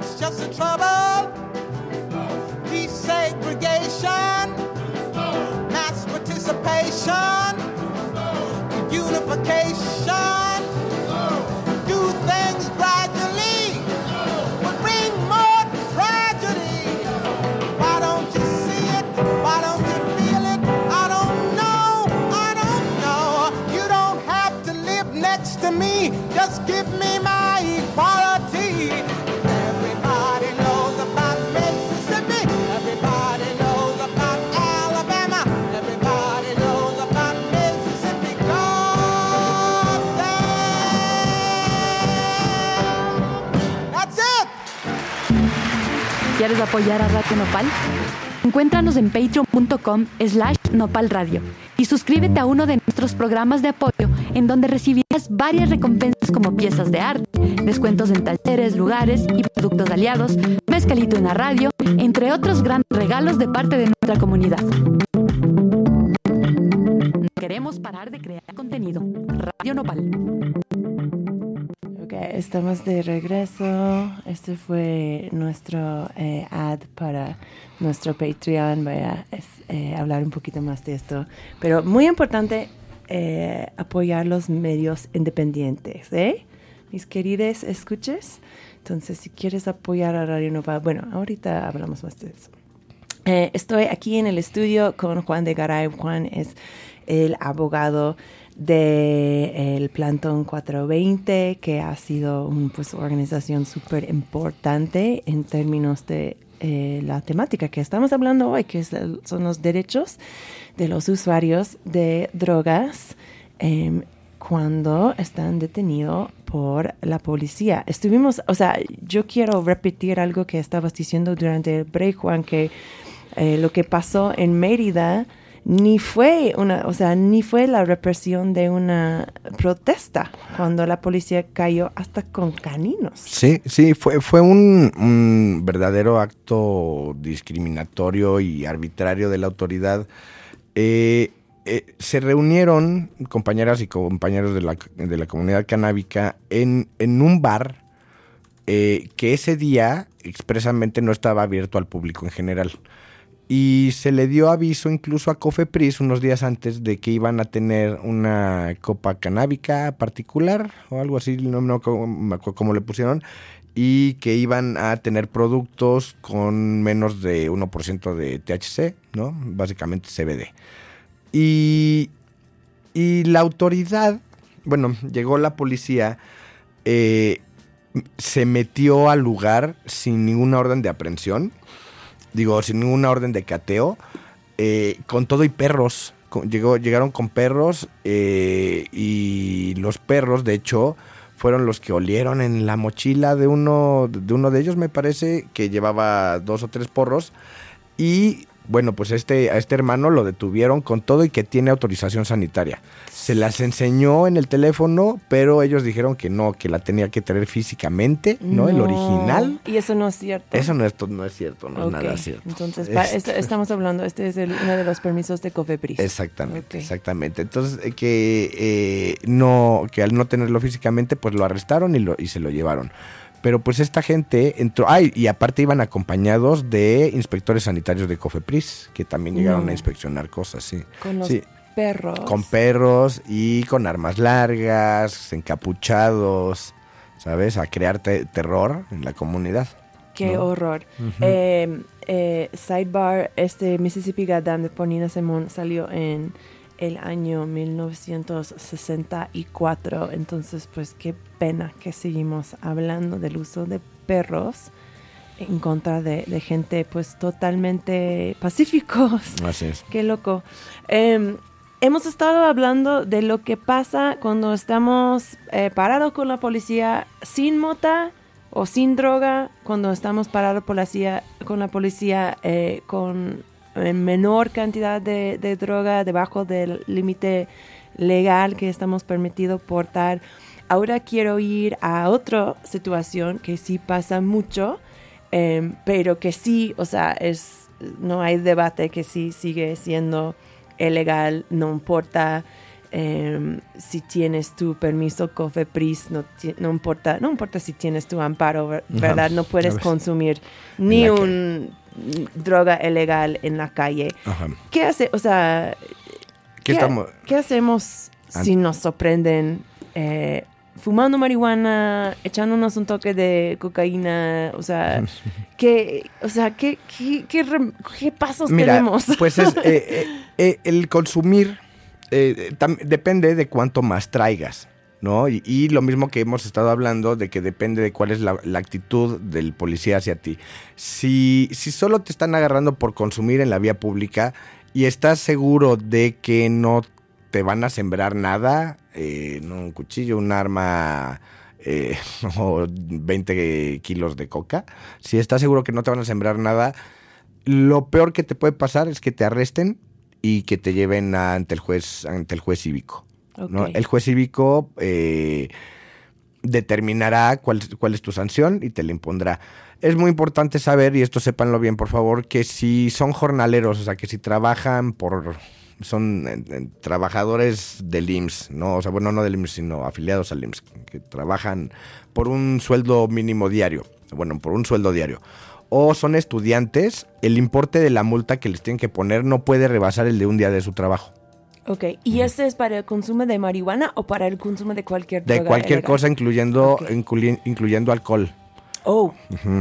That's just the trouble. Desegregation, mass participation, unification. Do things gradually, but bring more tragedy. Why don't you see it? Why don't you feel it? I don't know. I don't know. You don't have to live next to me. Just give me ¿Quieres apoyar a Radio Nopal? Encuéntranos en patreon.com slash nopalradio y suscríbete a uno de nuestros programas de apoyo en donde recibirás varias recompensas como piezas de arte, descuentos en talleres, lugares y productos aliados, mezcalito en la radio, entre otros grandes regalos de parte de nuestra comunidad. Queremos parar de crear contenido. Radio Nopal. Estamos de regreso. Este fue nuestro eh, ad para nuestro Patreon. Voy a eh, hablar un poquito más de esto. Pero muy importante eh, apoyar los medios independientes, ¿eh? Mis queridos escuches. Entonces, si quieres apoyar a Radio Nova, bueno, ahorita hablamos más de eso. Estoy aquí en el estudio con Juan de Garay. Juan es el abogado del Plantón 420, que ha sido una pues, organización súper importante en términos de eh, la temática que estamos hablando hoy, que son los derechos de los usuarios de drogas em, cuando están detenidos por la policía. Estuvimos, o sea, yo quiero repetir algo que estabas diciendo durante el break, Juan, que eh, lo que pasó en Mérida ni fue una, o sea, ni fue la represión de una protesta cuando la policía cayó hasta con caninos. Sí, sí, fue, fue un, verdadero acto discriminatorio y arbitrario de la autoridad. Eh, eh, se reunieron compañeras y compañeros de la, de la comunidad canábica en, en un bar eh, que ese día expresamente no estaba abierto al público en general. Y se le dio aviso incluso a Cofepris unos días antes de que iban a tener una copa canábica particular o algo así, no, no co- me acuerdo cómo le pusieron, y que iban a tener productos con menos de 1% de THC, ¿no? Básicamente CBD. Y, y la autoridad, bueno, llegó la policía, eh, se metió al lugar sin ninguna orden de aprehensión, digo, sin ninguna orden de cateo, eh, con todo y perros. Llegó, llegaron con perros eh, y los perros, de hecho, fueron los que olieron en la mochila de uno de, uno de ellos, me parece, que llevaba dos o tres porros. Y bueno, pues este, a este hermano lo detuvieron con todo y que tiene autorización sanitaria. Se las enseñó en el teléfono, pero ellos dijeron que no, que la tenía que tener físicamente, ¿no? El original. Y eso no es cierto. Eso no es, no es cierto, no es nada cierto. Entonces, Este- est- estamos hablando, este es el- uno de los permisos de Cofepris. Exactamente, exactamente. Entonces, eh, que eh, no, que al no tenerlo físicamente, pues lo arrestaron y, lo, y se lo llevaron. Pero pues esta gente entró, ay, y aparte iban acompañados de inspectores sanitarios de Cofepris, que también llegaron No. a inspeccionar cosas, sí. Con los Sí, perros. con perros y con armas largas, encapuchados, ¿sabes? A crear te- terror en la comunidad. Qué ¿no? horror. Eh, eh, sidebar, este Mississippi Goddam de Ponina Simón salió en el año 1964. Entonces, pues qué pena que seguimos hablando del uso de perros en contra de, de gente pues totalmente pacíficos. Así es. Qué loco. Eh, hemos estado hablando de lo que pasa cuando estamos eh, parados con la policía sin mota o sin droga, cuando estamos parados policía, con la policía eh, con eh, menor cantidad de, droga debajo del límite legal que estamos permitidos portar. Ahora quiero ir a otra situación que sí pasa mucho, em, pero que sí, o sea, es, no hay debate que sí sigue siendo ilegal, no importa em, si tienes tu permiso COFEPRIS, no, no importa, no importa si tienes tu amparo, Ajá, ¿verdad? No puedes consumir ni calle. un droga ilegal en la calle. Ajá. ¿Qué hace, o sea, ¿Qué hacemos si nos sorprenden eh, fumando marihuana, echándonos un toque de cocaína? O sea, ¿qué, o sea, ¿qué, qué, qué rem- qué pasos Mira, tenemos? pues es eh, eh, el consumir eh, depende de cuánto más traigas, ¿no? Y, lo mismo que hemos estado hablando de que depende de cuál es la, actitud del policía hacia ti. Si, si solo te están agarrando por consumir en la vía pública y estás seguro de que no te van a sembrar nada, eh, un cuchillo, un arma, eh, o 20 kilos de coca, si estás seguro que no te van a sembrar nada, lo peor que te puede pasar es que te arresten y que te lleven a- ante el juez, ante el juez cívico. El juez cívico eh, determinará cuál, cuál es tu sanción y te la impondrá. Es muy importante saber, y esto sépanlo bien por favor, que si son jornaleros, o sea, que si trabajan por... son eh, eh, trabajadores del IMSS, ¿no? O sea, bueno, no del IMSS, sino afiliados al IMSS, que trabajan por un sueldo mínimo diario, bueno, por un sueldo diario. O son estudiantes, el importe de la multa que les tienen que poner no puede rebasar el de un día de su trabajo. Ok, ¿y este es para el consumo de marihuana o para el consumo de cualquier De droga cualquier ilegal? cosa, incluyendo, incluyendo alcohol. Oh,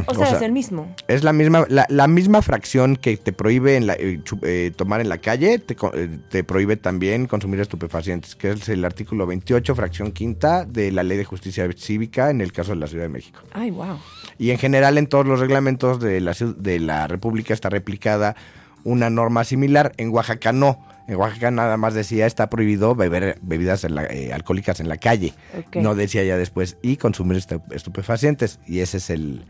o sea, es el mismo. es la misma, la, la misma fracción que te prohíbe en la- eh, eh, tomar en la calle, te, eh, te prohíbe también consumir estupefacientes, que es el artículo 28, fracción quinta de la Ley de Justicia Cívica en el caso de la Ciudad de México. Ay, wow. Y en general en todos los reglamentos de la, de la República está replicada una norma similar. En Oaxaca no. En Oaxaca nada más decía está prohibido beber bebidas en la- eh, alcohólicas en la calle. No decía ya después y consumir estu- estupefacientes. Y ese es el,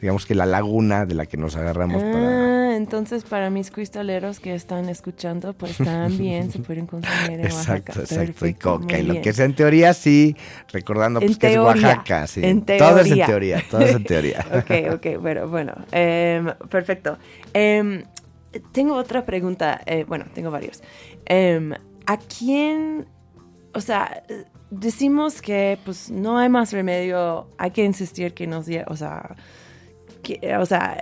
digamos que la laguna de la que nos agarramos para... Ah, entonces para mis cristaleros que están escuchando, pues también se pueden consumir en Oaxaca. Exacto, exacto. Y coca. Y lo que es en teoría, sí. Recordando pues, que teoría, es Oaxaca. Sí. en Todo es en teoría. teoría. Todo es en teoría. ok, ok, bueno, bueno. em, perfecto. Em, tengo otra pregunta. eh, bueno, tengo varios. Em, ¿A quién, o sea, decimos que pues no hay más remedio, hay que insistir que nos o sea, que- o sea,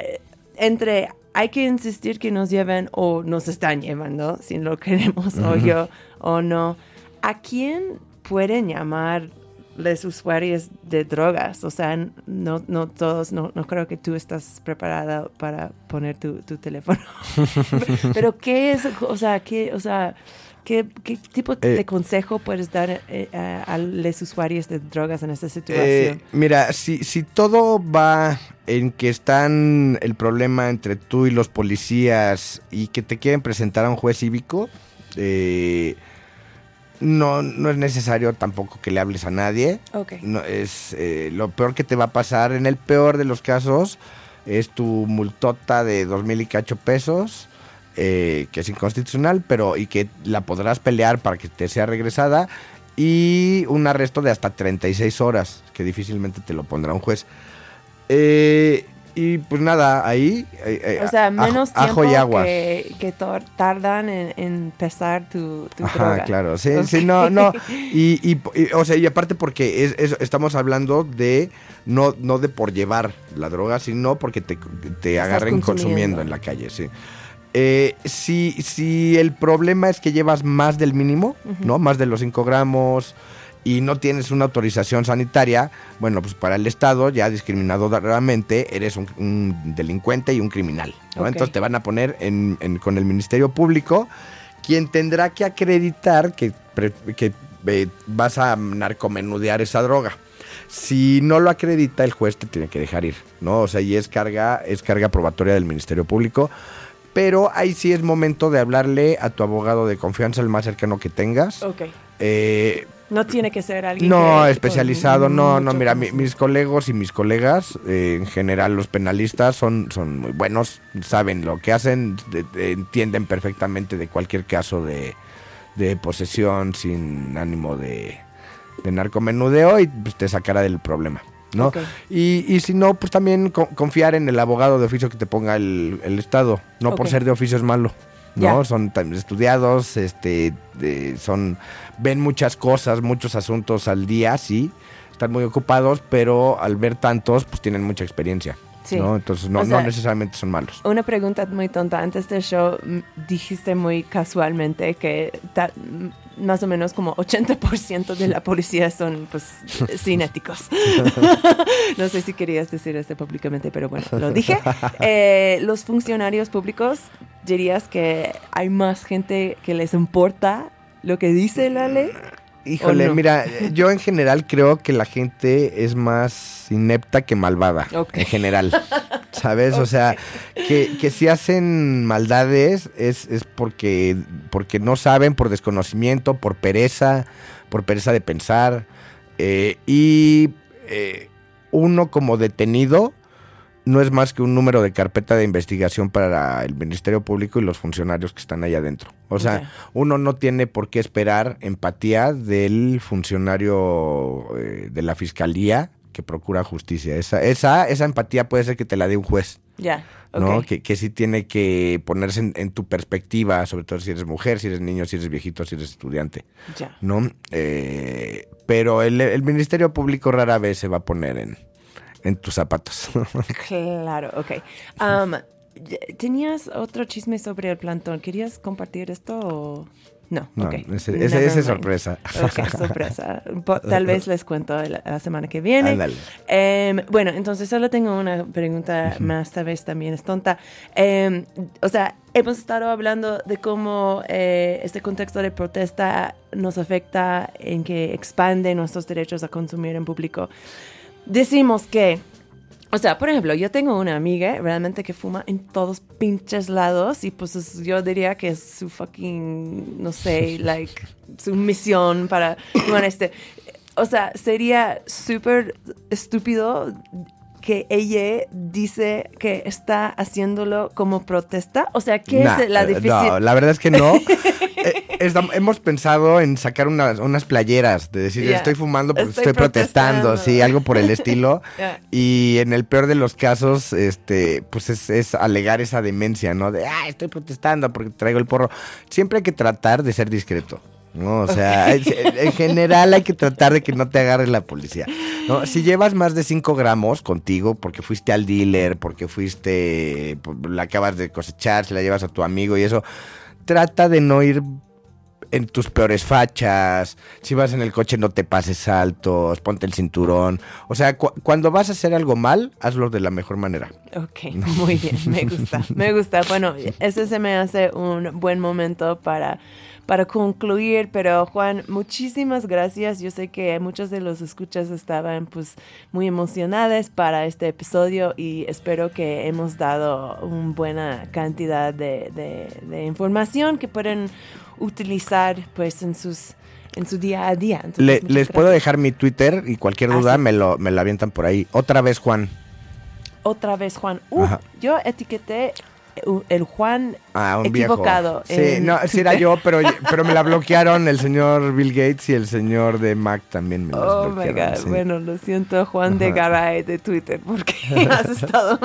entre hay que insistir que nos lleven o nos están llevando, si lo queremos o yo o no. ¿A quién pueden llamar los usuarios de drogas? O sea, no, no todos, no, no creo que tú estás preparada para poner tu, tu teléfono. Pero ¿qué es, o sea, qué, o sea, qué, qué tipo de Eh, consejo puedes dar eh, a, a los usuarios de drogas en esta Eh, situación? mira, si, si todo va en que están el problema entre tú y los policías y que te quieren presentar a un juez cívico, eh, no, no es necesario tampoco que le hables a nadie. ok. No, es eh, lo peor que te va a pasar en el peor de los casos es tu multota de dos mil y cacho pesos eh, que es inconstitucional, pero y que la podrás pelear para que te sea regresada y un arresto de hasta 36 horas, que difícilmente te lo pondrá un juez. Eh, y pues nada, ahí... eh, eh, O sea, ajo- menos ajo tiempo y agua. que, que tardan en, en pesar tu, tu Ajá, droga. claro, sí, Ok. sí, no, no. Y, y- y, o sea, y aparte porque es, es- estamos hablando de, no, no de por llevar la droga, sino porque te, te agarren consumiendo. consumiendo en la calle, sí. Eh, si, si el problema es que llevas más del mínimo, ¿no? Más de los 5 gramos y no tienes una autorización sanitaria, bueno, pues para el Estado, ya discriminadoramente, eres un, un delincuente y un criminal. Entonces te van a poner en- en- con el Ministerio Público, quien tendrá que acreditar que, que eh, vas a narcomenudear esa droga. Si no lo acredita, el juez te tiene que dejar ir, ¿no? O sea, y es carga, es carga probatoria del Ministerio Público. Pero ahí sí es momento de hablarle a tu abogado de confianza, el más cercano que tengas. Ok. Eh, No tiene que ser alguien no, que- especializado, no, no, mira, mi- mis colegas y mis colegas, eh, en general los penalistas son, son muy buenos, saben lo que hacen, de- de- entienden perfectamente de cualquier caso de, de posesión sin ánimo de, de narcomenudeo y pues, te sacará del problema. ¿No? Y, y si no, pues también co- confiar en el abogado de oficio que te ponga el, el Estado. No por ser de oficio es malo. ¿no? Son estudiados, este, de- son, ven muchas cosas, muchos asuntos al día, sí, están muy ocupados, pero al ver tantos, pues tienen mucha experiencia, Sí. ¿no? Entonces no, O sea, no necesariamente son malos. Una pregunta muy tonta. Antes del show mm, dijiste muy casualmente que más o menos como 80% de la policía son pues cinéticos. no sé si querías decir esto públicamente, pero bueno, lo dije. Eh, los funcionarios públicos, dirías que hay más gente que les importa lo que dice la ley. Híjole, no? mira, yo en general creo que la gente es más inepta que malvada, en general, ¿sabes? O sea, que, que si hacen maldades es, es porque, porque no saben, por desconocimiento, por pereza, por pereza de pensar. eh, y eh, uno como detenido no es más que un número de carpeta de investigación para el Ministerio Público y los funcionarios que están ahí adentro. O sea, uno no tiene por qué esperar empatía del funcionario eh, de la fiscalía que procura justicia. Esa, esa, esa empatía puede ser que te la dé un juez, Ya, ¿no? que sí tiene que ponerse en, en tu perspectiva, sobre todo si eres mujer, si eres niño, si eres viejito, si eres estudiante, Ya. ¿no? Eh, pero el, el Ministerio Público rara vez se va a poner en, en tus zapatos. Claro, ok. Um, ¿Tenías otro chisme sobre el plantón? ¿Querías compartir esto o...? No, No, ok. ese- ese- ese es sorpresa. Ok, sorpresa. Tal vez les cuento la, la semana que viene. Em, bueno, entonces solo tengo una pregunta más, tal vez también es tonta. Em, o sea, hemos estado hablando de cómo eh, este contexto de protesta nos afecta en que expande nuestros derechos a consumir en público. Decimos que o sea, por ejemplo, yo tengo una amiga realmente que fuma en todos pinches lados y pues es- yo diría que es su fucking, no sé, like, su misión para este. O sea, sería súper estúpido que ella dice que está haciéndolo como protesta. O sea, ¿qué Nah, es la eh, difícil? No, la verdad es que no. Eh, hemos pensado en sacar unas, unas playeras, de decir, estoy fumando porque Estoy estoy, protestando, protestando. sí, algo por el estilo. Y en el peor de los casos, este, pues es, es alegar esa demencia, ¿no? De, ah, estoy protestando porque traigo el porro. Siempre hay que tratar de ser discreto. ¿No? O sea, en general hay que tratar de que no te agarre la policía. ¿no? Si llevas más de 5 gramos contigo, porque fuiste al dealer, porque fuiste, pues, la acabas de cosechar, se la llevas a tu amigo y eso, trata de no ir en tus peores fachas, si vas en el coche no te pases saltos, ponte el cinturón. O sea, cu- cuando vas a hacer algo mal, hazlo de la mejor manera. Ok, muy bien, me gusta, me gusta. Bueno, ese se me hace un buen momento para, para concluir, pero Juan, muchísimas gracias. Yo sé que muchos de los escuchas estaban pues muy emocionados para este episodio y espero que hemos dado una buena cantidad de, de- de información que pueden utilizar pues en sus en su día a día. Entonces, Le- muchas les puedo dejar mi Twitter y cualquier Ah, duda sí. me, lo, me lo avientan por ahí. Otra vez, Juan. Otra vez, Juan. Uh, yo etiqueté el Juan Ah, un equivocado. viejo. Sí, en no, sí era yo, pero, pero me la bloquearon el señor Bill Gates y el señor de Mac también me las Oh my bloquearon, God. sí. Bueno, lo siento, Juan de. Garay de Twitter, porque has estado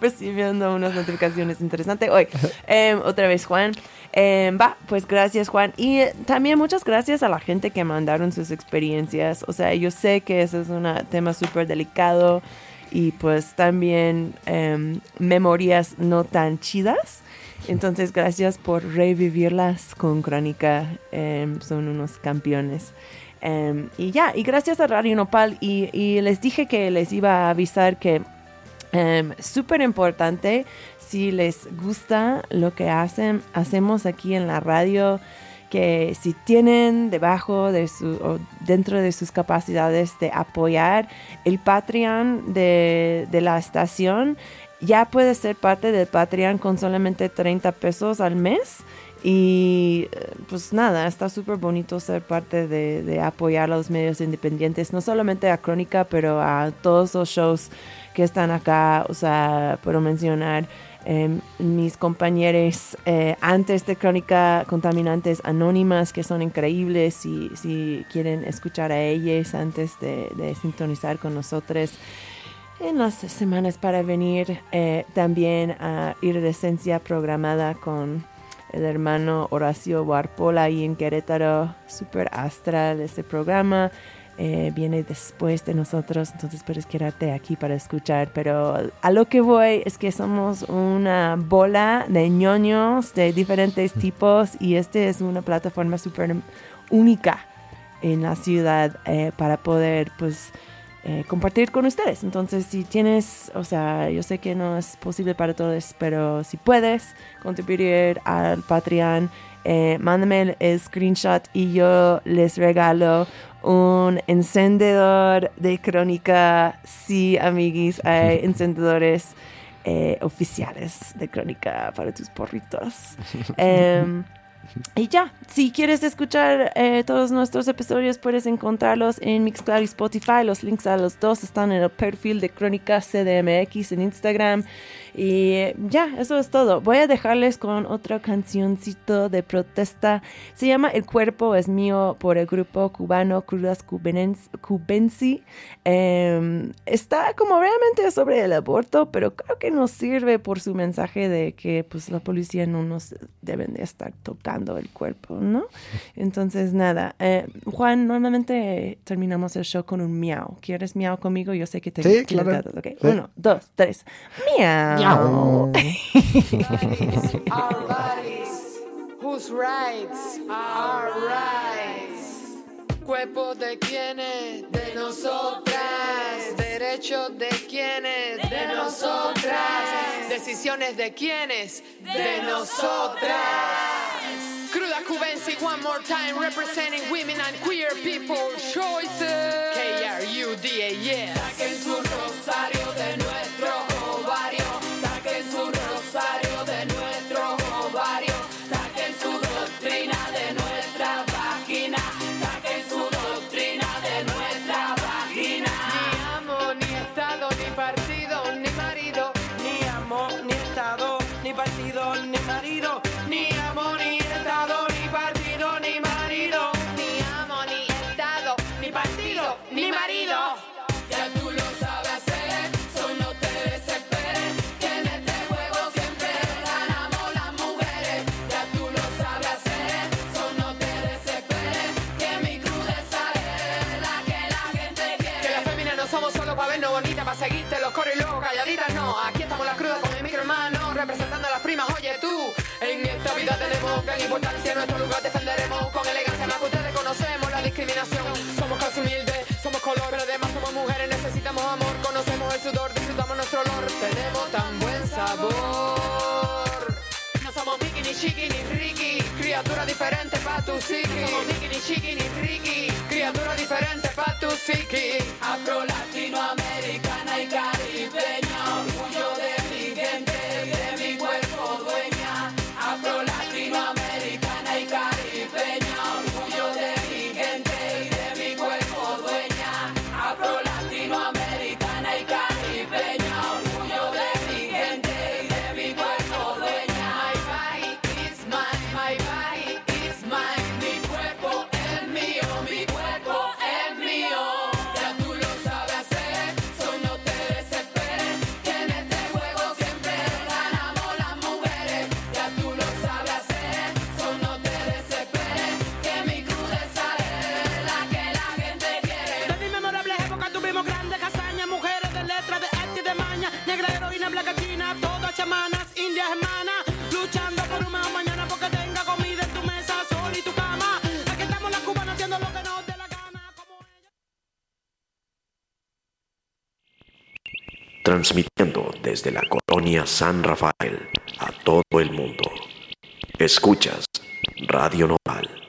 recibiendo unas notificaciones interesantes hoy. Em, otra vez, Juan. Em, va, pues gracias, Juan. Y eh, también muchas gracias a la gente que mandaron sus experiencias. O sea, yo sé que ese es un tema súper delicado y pues también em, memorias no tan chidas. Entonces, gracias por revivirlas con Crónica. em, son unos campeones. Em, y ya, y gracias a Radio Nopal. Y, les dije que les iba a avisar que em, súper importante, si les gusta lo que hacen, hacemos aquí en la radio, que si tienen debajo de su, o dentro de sus capacidades de apoyar el Patreon de, de la estación, ya puede ser parte del Patreon con solamente 30 pesos al mes. Y pues nada, está súper bonito ser parte de, de apoyar a los medios independientes, no solamente a Crónica, pero a todos los shows que están acá. O sea, puedo mencionar eh, mis compañeros eh, antes de Crónica Contaminantes Anónimas, que son increíbles. Si, si quieren escuchar a ellas antes de, de sintonizar con nosotros en las semanas para venir, eh, también a Iridescencia programada con el hermano Horacio Warpola ahí en Querétaro, super astral este programa. Eh, viene después de nosotros, entonces puedes quedarte aquí para escuchar. Pero a lo que voy es que somos una bola de ñoños de diferentes tipos y este es una plataforma súper única en la ciudad eh, para poder, pues, eh, compartir con ustedes. Entonces, si tienes, o sea, yo sé que no es posible para todos, pero si puedes contribuir al Patreon, eh, mándame el, el screenshot y yo les regalo un encendedor de crónica. Sí, amiguis, hay encendedores eh, oficiales de crónica para tus porritos. Em, y ya, si quieres escuchar eh, todos nuestros episodios, puedes encontrarlos en Mixcloud y Spotify. Los links a los dos están en el perfil de Crónica CDMX en Instagram. Y eh, ya, eso es todo. Voy a dejarles con otra cancioncito de protesta. Se llama El cuerpo es mío por el grupo cubano Crudas Cubensi. Em, está como realmente sobre el aborto, pero creo que nos sirve por su mensaje de que pues la policía no nos deben de estar tocando el cuerpo, ¿no? Entonces, nada. eh, Juan, normalmente terminamos el show con un miau. ¿Quieres miau conmigo? Yo sé que te Sí, claro. Sí. Uno, dos, tres. Miau. Our bodies, whose rights are rights. Cuerpo de quienes, de nosotras. Derechos de quienes, de nosotras. Decisiones de quienes, de nosotras. Cruda Cubensi, one more time, representing women and queer people choices. K-R-U-D-A, yes. Saquen su rosario de Somos casi humildes, somos color, además somos mujeres, necesitamos amor. Conocemos el sudor, disfrutamos nuestro olor. Tenemos tan buen sabor. No somos Mickey, ni Chiqui, ni Ricky. Criatura diferente pa' tu psiqui. No somos Mickey, ni Chiqui, ni Ricky. Criatura diferente pa' tu psiqui. Afro, latinoamericana y caribeña. San Rafael, a todo el mundo. Escuchas Radio Nopal